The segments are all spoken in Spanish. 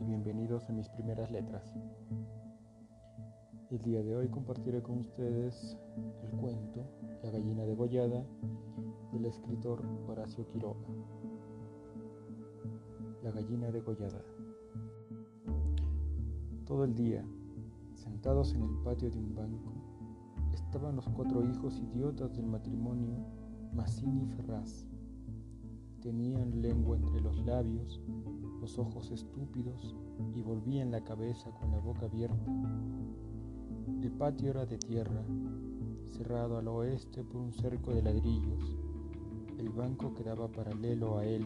y bienvenidos a mis primeras letras. El día de hoy compartiré con ustedes el cuento La gallina degollada del escritor Horacio Quiroga. La gallina degollada. Todo el día, sentados en el patio de un banco, estaban los cuatro hijos idiotas del matrimonio Massini Ferraz. Tenían lengua entre los labios los ojos estúpidos y volvían la cabeza con la boca abierta. El patio era de tierra, cerrado al oeste por un cerco de ladrillos. El banco quedaba paralelo a él,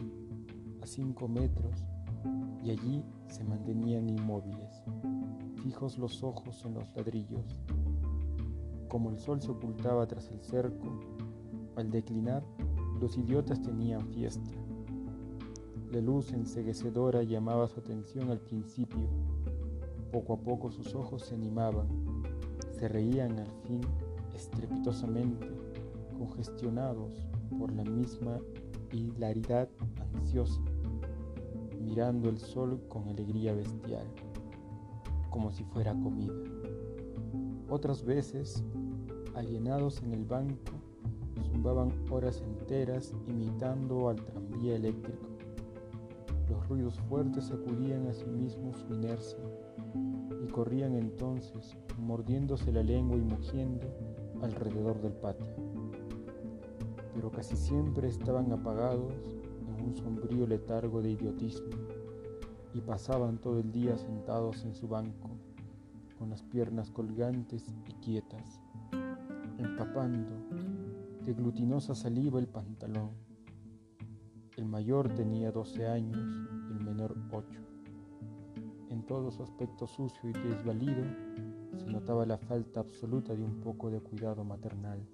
a cinco metros, y allí se mantenían inmóviles, fijos los ojos en los ladrillos. Como el sol se ocultaba tras el cerco, al declinar, los idiotas tenían fiesta. La luz enseguecedora llamaba su atención al principio. Poco a poco sus ojos se animaban, se reían al fin estrepitosamente, congestionados por la misma hilaridad ansiosa, mirando el sol con alegría bestial, como si fuera comida. Otras veces, alienados en el banco, zumbaban horas enteras imitando al tranvía eléctrico los ruidos fuertes sacudían a sí mismos su inercia y corrían entonces, mordiéndose la lengua y mugiendo alrededor del patio. Pero casi siempre estaban apagados en un sombrío letargo de idiotismo y pasaban todo el día sentados en su banco, con las piernas colgantes y quietas, empapando de glutinosa saliva el pantalón el mayor tenía 12 años el menor 8. En todo su aspecto sucio y desvalido se notaba la falta absoluta de un poco de cuidado maternal.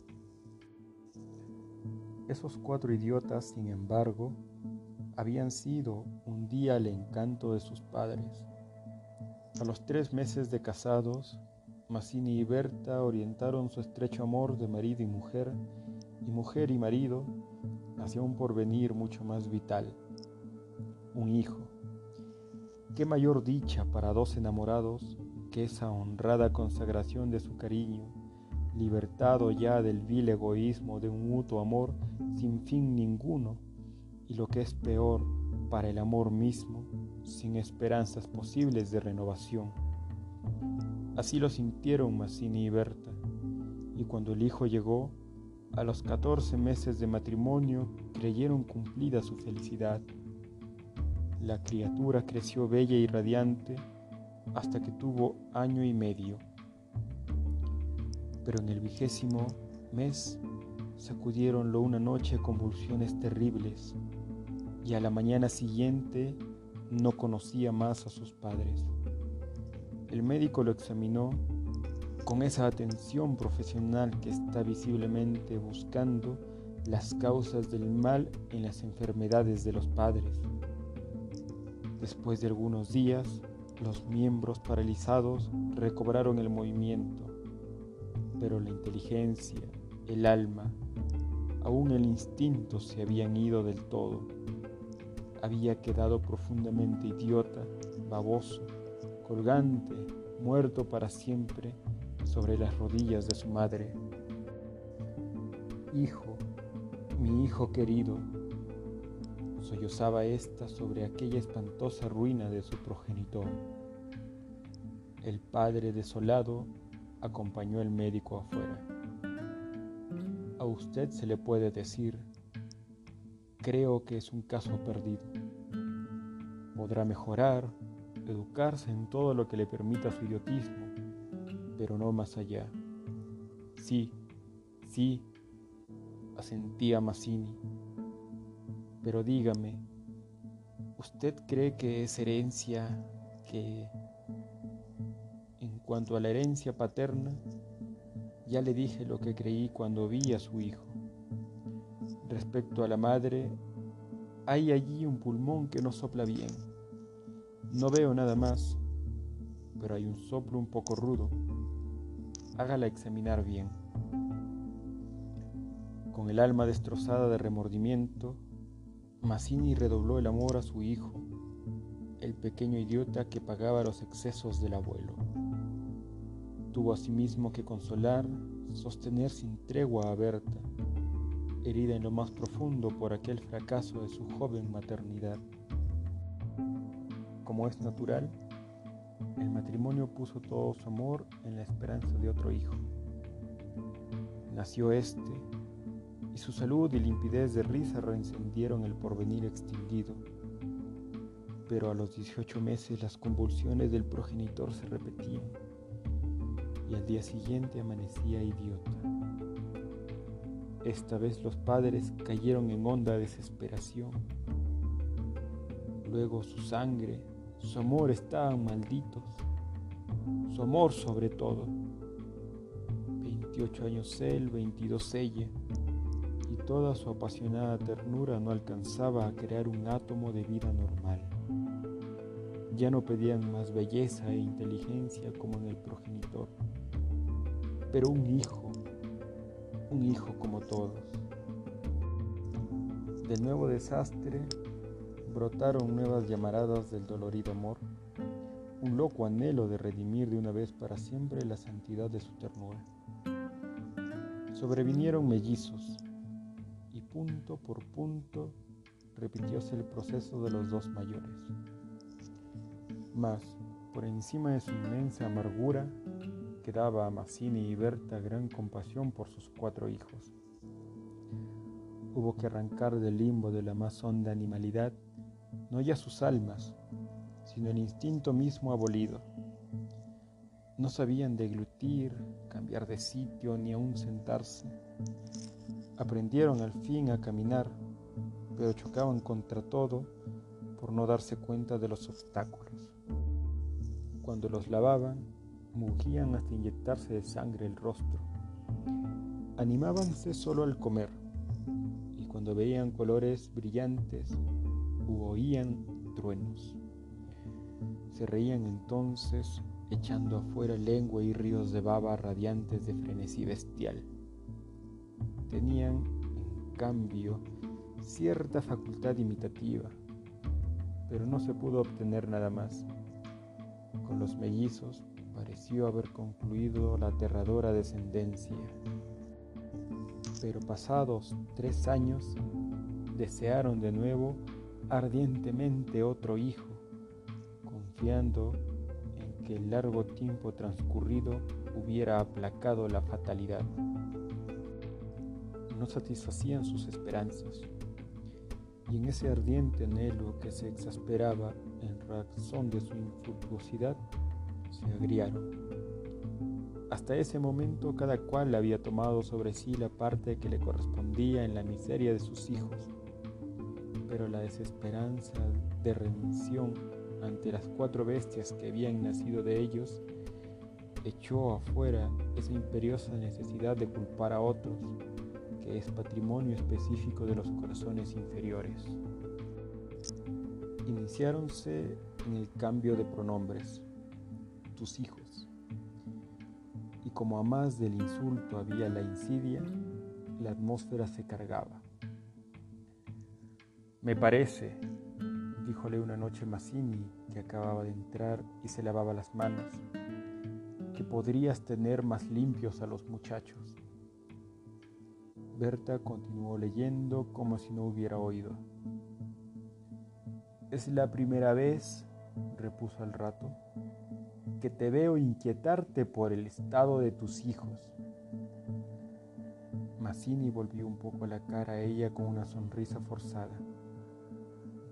Esos cuatro idiotas, sin embargo, habían sido un día el encanto de sus padres. A los tres meses de casados, Massini y Berta orientaron su estrecho amor de marido y mujer, y mujer y marido, hacia un porvenir mucho más vital, un hijo. Qué mayor dicha para dos enamorados que esa honrada consagración de su cariño, libertado ya del vil egoísmo de un mutuo amor sin fin ninguno, y lo que es peor, para el amor mismo, sin esperanzas posibles de renovación. Así lo sintieron Massini y Berta, y cuando el hijo llegó, a los 14 meses de matrimonio creyeron cumplida su felicidad. La criatura creció bella y radiante hasta que tuvo año y medio. Pero en el vigésimo mes sacudieronlo una noche convulsiones terribles y a la mañana siguiente no conocía más a sus padres. El médico lo examinó con esa atención profesional que está visiblemente buscando las causas del mal en las enfermedades de los padres. Después de algunos días, los miembros paralizados recobraron el movimiento, pero la inteligencia, el alma, aún el instinto se habían ido del todo. Había quedado profundamente idiota, baboso, colgante, muerto para siempre sobre las rodillas de su madre. Hijo, mi hijo querido, sollozaba ésta sobre aquella espantosa ruina de su progenitor. El padre desolado acompañó al médico afuera. A usted se le puede decir, creo que es un caso perdido. Podrá mejorar, educarse en todo lo que le permita su idiotismo, pero no más allá. Sí, sí, asentía Massini. Pero dígame, ¿usted cree que es herencia que... En cuanto a la herencia paterna, ya le dije lo que creí cuando vi a su hijo. Respecto a la madre, hay allí un pulmón que no sopla bien. No veo nada más, pero hay un soplo un poco rudo hágala examinar bien. Con el alma destrozada de remordimiento, Massini redobló el amor a su hijo. el pequeño idiota que pagaba los excesos del abuelo. Tuvo asimismo que consolar, sostener sin tregua a Berta, herida en lo más profundo por aquel fracaso de su joven maternidad. Como es natural, el matrimonio puso todo su amor en la esperanza de otro hijo. Nació este, y su salud y limpidez de risa reencendieron el porvenir extinguido. Pero a los 18 meses las convulsiones del progenitor se repetían y al día siguiente amanecía idiota. Esta vez los padres cayeron en honda desesperación. Luego su sangre, su amor estaban malditos, su amor sobre todo. 28 años él, 22 ella, y toda su apasionada ternura no alcanzaba a crear un átomo de vida normal. Ya no pedían más belleza e inteligencia como en el progenitor, pero un hijo, un hijo como todos. Del nuevo desastre brotaron nuevas llamaradas del dolorido amor, un loco anhelo de redimir de una vez para siempre la santidad de su ternura. Sobrevinieron mellizos y punto por punto repitióse el proceso de los dos mayores. Mas, por encima de su inmensa amargura, quedaba a Mazzini y Berta gran compasión por sus cuatro hijos. Hubo que arrancar del limbo de la más honda animalidad no ya sus almas, sino el instinto mismo abolido. No sabían deglutir, cambiar de sitio ni aún sentarse. Aprendieron al fin a caminar, pero chocaban contra todo por no darse cuenta de los obstáculos. Cuando los lavaban, mugían hasta inyectarse de sangre el rostro. Animábanse solo al comer, y cuando veían colores brillantes oían truenos. Se reían entonces echando afuera lengua y ríos de baba radiantes de frenesí bestial. Tenían, en cambio, cierta facultad imitativa, pero no se pudo obtener nada más. Con los mellizos pareció haber concluido la aterradora descendencia. Pero pasados tres años, desearon de nuevo ardientemente otro hijo, confiando en que el largo tiempo transcurrido hubiera aplacado la fatalidad. No satisfacían sus esperanzas, y en ese ardiente anhelo que se exasperaba en razón de su infructuosidad, se agriaron. Hasta ese momento cada cual había tomado sobre sí la parte que le correspondía en la miseria de sus hijos, pero la desesperanza de remisión ante las cuatro bestias que habían nacido de ellos echó afuera esa imperiosa necesidad de culpar a otros, que es patrimonio específico de los corazones inferiores. Iniciáronse en el cambio de pronombres tus hijos. Y como a más del insulto había la insidia, la atmósfera se cargaba. Me parece, díjole una noche Mazzini, que acababa de entrar y se lavaba las manos, que podrías tener más limpios a los muchachos. Berta continuó leyendo como si no hubiera oído. Es la primera vez, repuso al rato, que te veo inquietarte por el estado de tus hijos. Mazzini volvió un poco la cara a ella con una sonrisa forzada.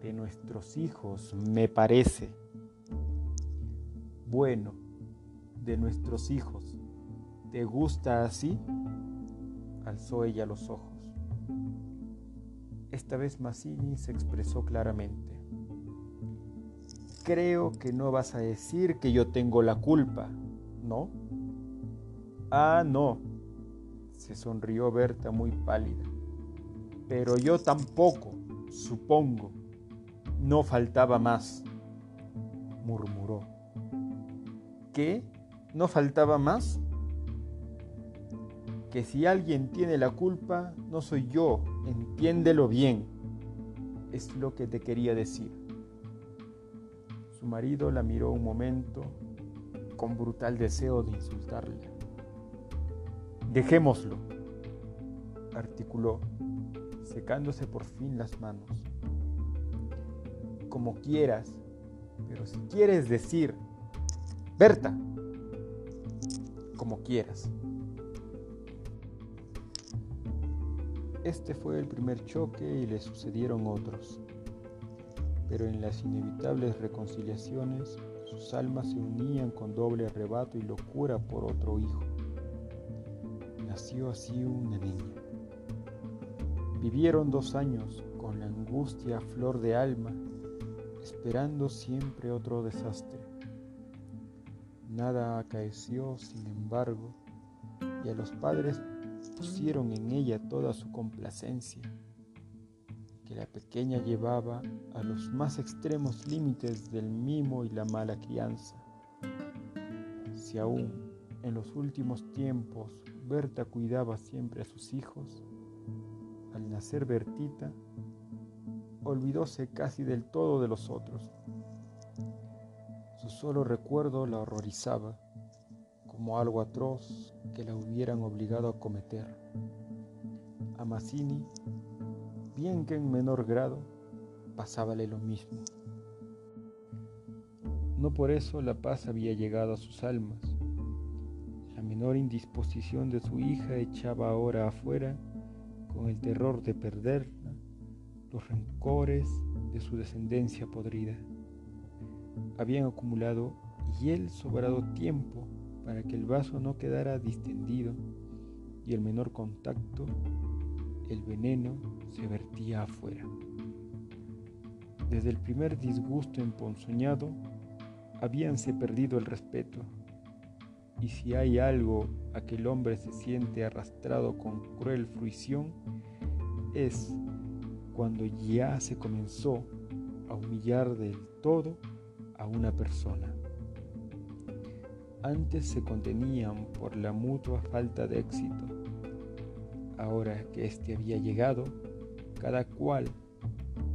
De nuestros hijos, me parece. Bueno, de nuestros hijos. ¿Te gusta así? Alzó ella los ojos. Esta vez Mazzini se expresó claramente creo que no vas a decir que yo tengo la culpa, ¿no? Ah, no, se sonrió Berta muy pálida. Pero yo tampoco, supongo. No faltaba más, murmuró. ¿Qué? ¿No faltaba más? Que si alguien tiene la culpa, no soy yo, entiéndelo bien. Es lo que te quería decir. Su marido la miró un momento con brutal deseo de insultarla. Dejémoslo, articuló, secándose por fin las manos. Como quieras, pero si quieres decir, Berta, como quieras. Este fue el primer choque y le sucedieron otros. Pero en las inevitables reconciliaciones, sus almas se unían con doble arrebato y locura por otro hijo. Nació así una niña. Vivieron dos años con la angustia flor de alma, esperando siempre otro desastre. Nada acaeció, sin embargo, y a los padres pusieron en ella toda su complacencia, que la pequeña llevaba a los más extremos límites del mimo y la mala crianza. Si aún en los últimos tiempos Berta cuidaba siempre a sus hijos, al nacer Bertita, olvidóse casi del todo de los otros. Su solo recuerdo la horrorizaba como algo atroz que la hubieran obligado a cometer. A Mazzini, bien que en menor grado, pasábale lo mismo. No por eso la paz había llegado a sus almas. La menor indisposición de su hija echaba ahora afuera, con el terror de perderla, los rencores de su descendencia podrida. Habían acumulado y él sobrado tiempo para que el vaso no quedara distendido y el menor contacto, el veneno se vertía afuera. Desde el primer disgusto emponzoñado, habíanse perdido el respeto, y si hay algo a que el hombre se siente arrastrado con cruel fruición, es cuando ya se comenzó a humillar del todo a una persona. Antes se contenían por la mutua falta de éxito. Ahora que éste había llegado, cada cual,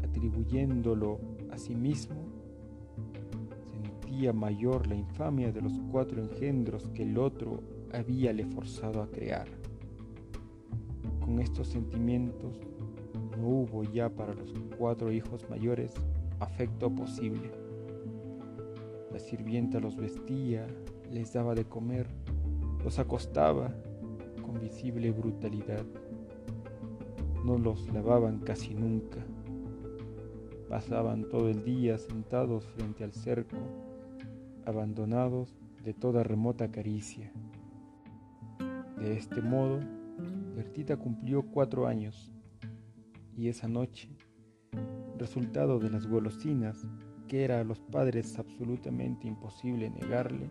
atribuyéndolo a sí mismo, sentía mayor la infamia de los cuatro engendros que el otro habíale forzado a crear. Con estos sentimientos no hubo ya para los cuatro hijos mayores afecto posible. La sirvienta los vestía, les daba de comer, los acostaba con visible brutalidad. No los lavaban casi nunca. Pasaban todo el día sentados frente al cerco, abandonados de toda remota caricia. De este modo, Bertita cumplió cuatro años y esa noche, resultado de las golosinas que era a los padres absolutamente imposible negarle,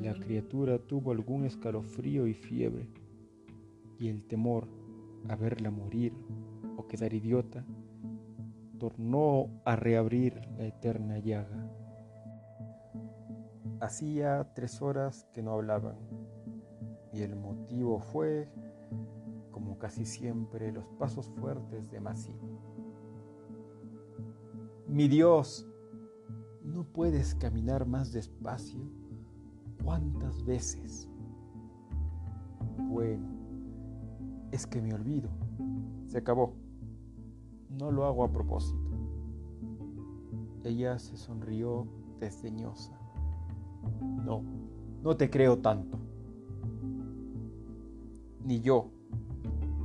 la criatura tuvo algún escalofrío y fiebre, y el temor a verla morir o quedar idiota tornó a reabrir la eterna llaga. Hacía tres horas que no hablaban, y el motivo fue, casi siempre, los pasos fuertes de Massimo. Mi Dios, ¿no puedes caminar más despacio? ¿Cuántas veces? Bueno, es que me olvido. Se acabó. No lo hago a propósito. Ella se sonrió desdeñosa. No, no te creo tanto. Ni yo.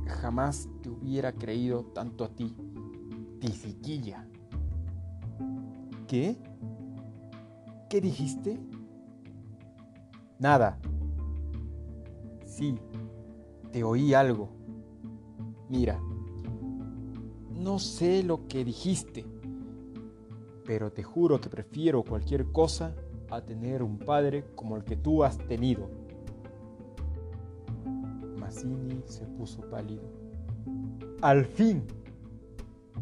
Jamás te hubiera creído tanto a ti, tisiquilla. ¿Qué? ¿Qué dijiste? Nada. Sí, te oí algo. Mira, no sé lo que dijiste, pero te juro que prefiero cualquier cosa a tener un padre como el que tú has tenido. Se puso pálido. Al fin,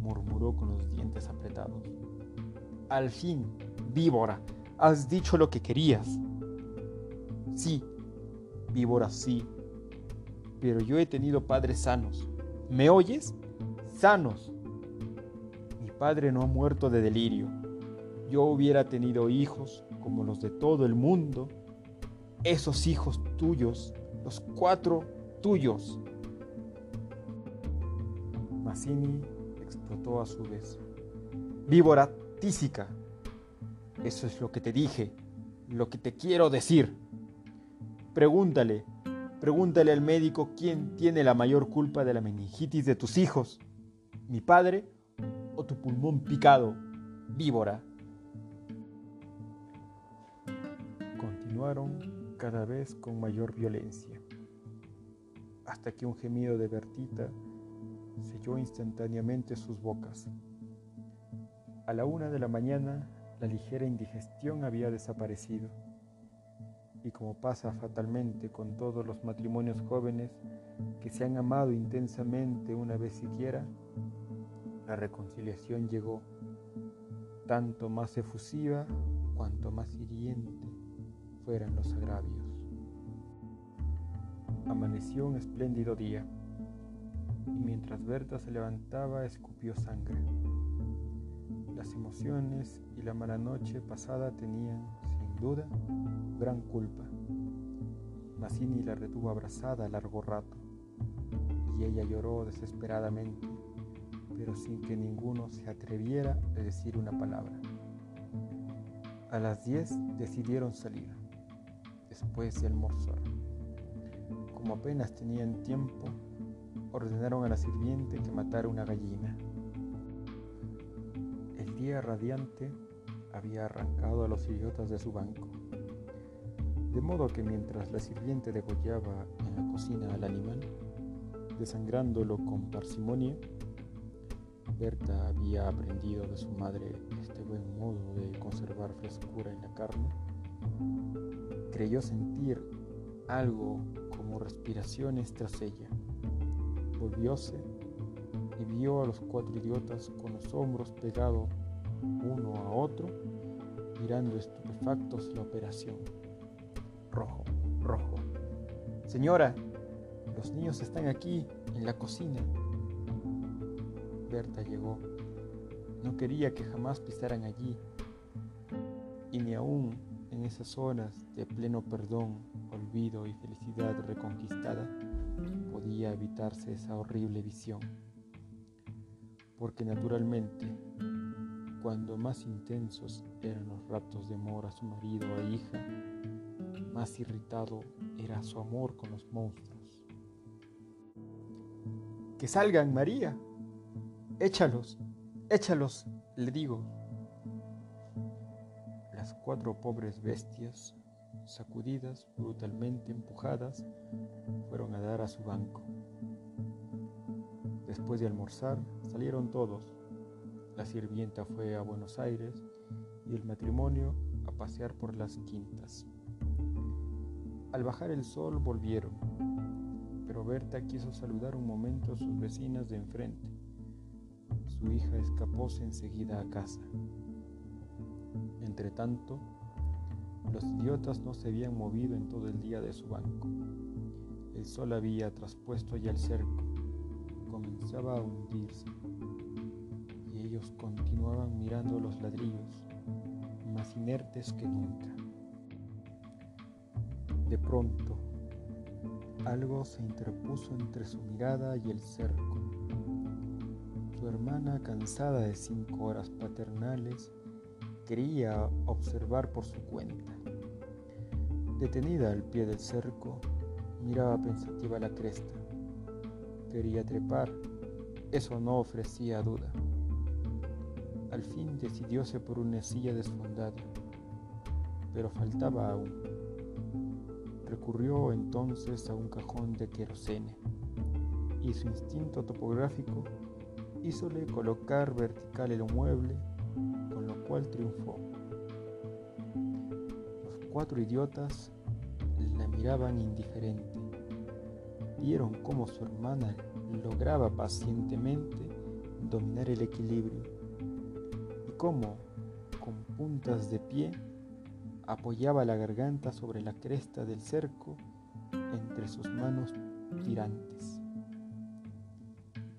murmuró con los dientes apretados. Al fin, víbora, has dicho lo que querías. Sí, víbora, sí. Pero yo he tenido padres sanos. ¿Me oyes? Sanos. Mi padre no ha muerto de delirio. yo hubiera tenido hijos como los de todo el mundo, esos hijos tuyos, los cuatro tuyos. Mazzini explotó a su vez. Víbora tísica. Eso es lo que te dije, lo que te quiero decir. Pregúntale, pregúntale al médico quién tiene la mayor culpa de la meningitis de tus hijos, mi padre o tu pulmón picado, víbora. Continuaron cada vez con mayor violencia, hasta que un gemido de Bertita selló instantáneamente sus bocas. A la una de la mañana, la ligera indigestión había desaparecido. Y como pasa fatalmente con todos los matrimonios jóvenes que se han amado intensamente una vez siquiera, la reconciliación llegó, tanto más efusiva cuanto más hiriente fueran los agravios. Amaneció un espléndido día y mientras Berta se levantaba escupió sangre. Las emociones y la mala noche pasada tenían, sin duda, gran culpa. Mazzini la retuvo abrazada largo rato y ella lloró desesperadamente, pero sin que ninguno se atreviera a decir una palabra. A las 10 decidieron salir, después de almorzar. Como apenas tenían tiempo, ordenaron a la sirviente que matara una gallina. El día radiante había arrancado a los idiotas de su banco, de modo que mientras la sirviente degollaba en la cocina al animal, desangrándolo con parsimonia, Berta había aprendido de su madre este buen modo de conservar frescura en la carne. Creyó sentir algo como respiraciones tras ella volvióse y vio a los cuatro idiotas con los hombros pegados uno a otro, mirando estupefactos la operación. Rojo, rojo. Señora, los niños están aquí, en la cocina. Berta llegó. No quería que jamás pisaran allí, y ni aún en esas horas de pleno perdón, y felicidad reconquistada, podía evitarse esa horrible visión, porque naturalmente, cuando más intensos eran los raptos de amor a su marido e hija, más irritado era su amor con los monstruos. Que salgan, María. Échalos, échalos, le digo. Las cuatro pobres bestias sacudidas, brutalmente empujadas, fueron a dar a su banco. Después de almorzar, salieron todos. La sirvienta fue a Buenos Aires y el matrimonio a pasear por las quintas. Al bajar el sol volvieron, pero Berta quiso saludar un momento a sus vecinas de enfrente. Su hija escapóse enseguida a casa. Entretanto, los idiotas no se habían movido en todo el día de su banco. El sol había traspuesto ya el cerco, comenzaba a hundirse, y ellos continuaban mirando los ladrillos, más inertes que nunca. De pronto, algo se interpuso entre su mirada y el cerco. Su hermana, cansada de cinco horas paternales, quería observar por su cuenta. Detenida al pie del cerco, miraba pensativa la cresta. Quería trepar, eso no ofrecía duda. Al fin decidióse por una silla desfondada, pero faltaba aún. Recurrió entonces a un cajón de querosene y su instinto topográfico hízole colocar vertical el mueble cual triunfó. Cuatro idiotas la miraban indiferente. Vieron cómo su hermana lograba pacientemente dominar el equilibrio y cómo, con puntas de pie, apoyaba la garganta sobre la cresta del cerco entre sus manos tirantes.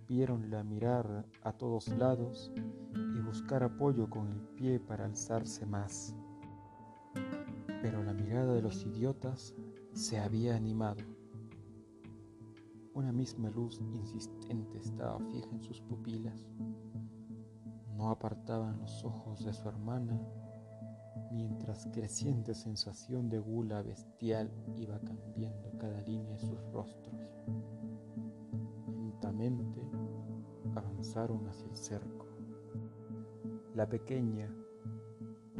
Vieronla mirar a todos lados buscar apoyo con el pie para alzarse más. Pero la mirada de los idiotas se había animado. Una misma luz insistente estaba fija en sus pupilas. No apartaban los ojos de su hermana mientras creciente sensación de gula bestial iba cambiando cada línea de sus rostros. Lentamente avanzaron hacia el cerco. La pequeña,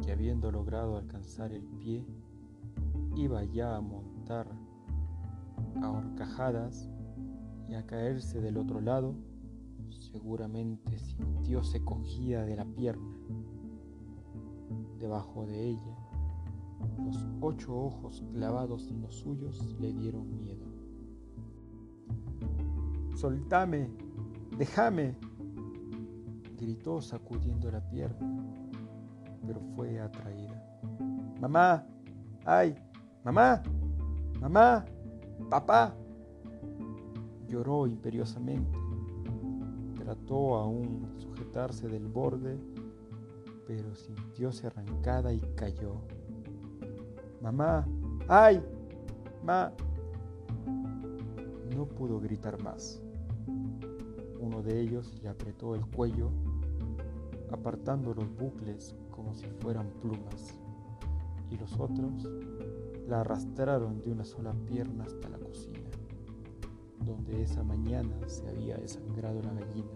que habiendo logrado alcanzar el pie, iba ya a montar a horcajadas y a caerse del otro lado, seguramente sintióse cogida de la pierna Debajo de ella, los ocho ojos clavados en los suyos le dieron miedo. Soltame, déjame, gritó sacudiendo la pierna, pero fue atraída. Mamá, ay, mamá, mamá, papá. Lloró imperiosamente. Trató aún sujetarse del borde pero sintióse arrancada y cayó. Mamá, ¡ay! ¡Ma! No pudo gritar más. Uno de ellos le apretó el cuello, apartando los bucles como si fueran plumas, y los otros la arrastraron de una sola pierna hasta la cocina, donde esa mañana se había desangrado la gallina,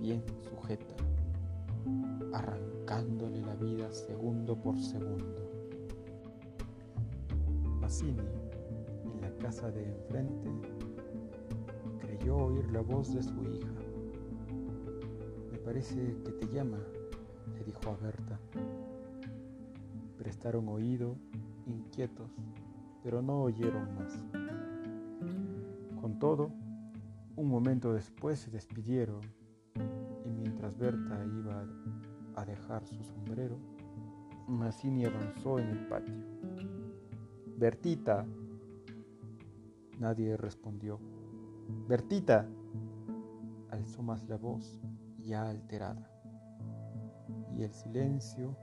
bien sujeta arrancándole la vida segundo por segundo. Massini, en la casa de enfrente, creyó oír la voz de su hija. Me parece que te llama, le dijo a Berta. Prestaron oído, inquietos, pero no oyeron más. Con todo, un momento después se despidieron y mientras Berta iba a dejar su sombrero, Mazzini avanzó en el patio. Bertita. Nadie respondió. Bertita. Alzó más la voz, ya alterada. Y el silencio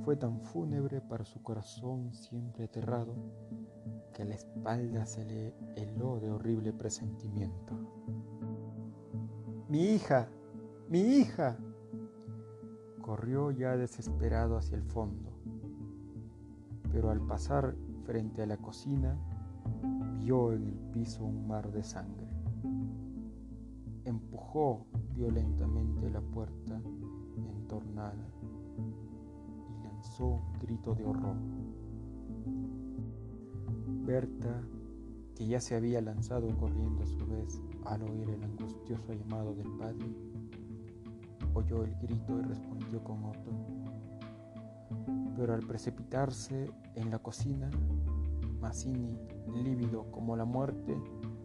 fue tan fúnebre para su corazón siempre aterrado que a la espalda se le heló de horrible presentimiento. Mi hija, mi hija, corrió ya desesperado hacia el fondo, pero al pasar frente a la cocina vio en el piso un mar de sangre. Empujó violentamente la puerta entornada grito de horror. Berta, que ya se había lanzado corriendo a su vez al oír el angustioso llamado del padre, oyó el grito y respondió con otro. Pero al precipitarse en la cocina, Mazzini, lívido como la muerte,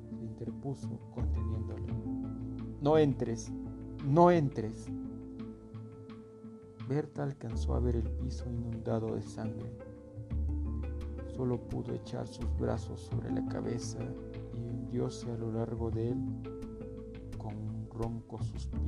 se interpuso conteniéndole. No entres, no entres. Berta alcanzó a ver el piso inundado de sangre. Solo pudo echar sus brazos sobre la cabeza y hundióse a lo largo de él con un ronco suspiro.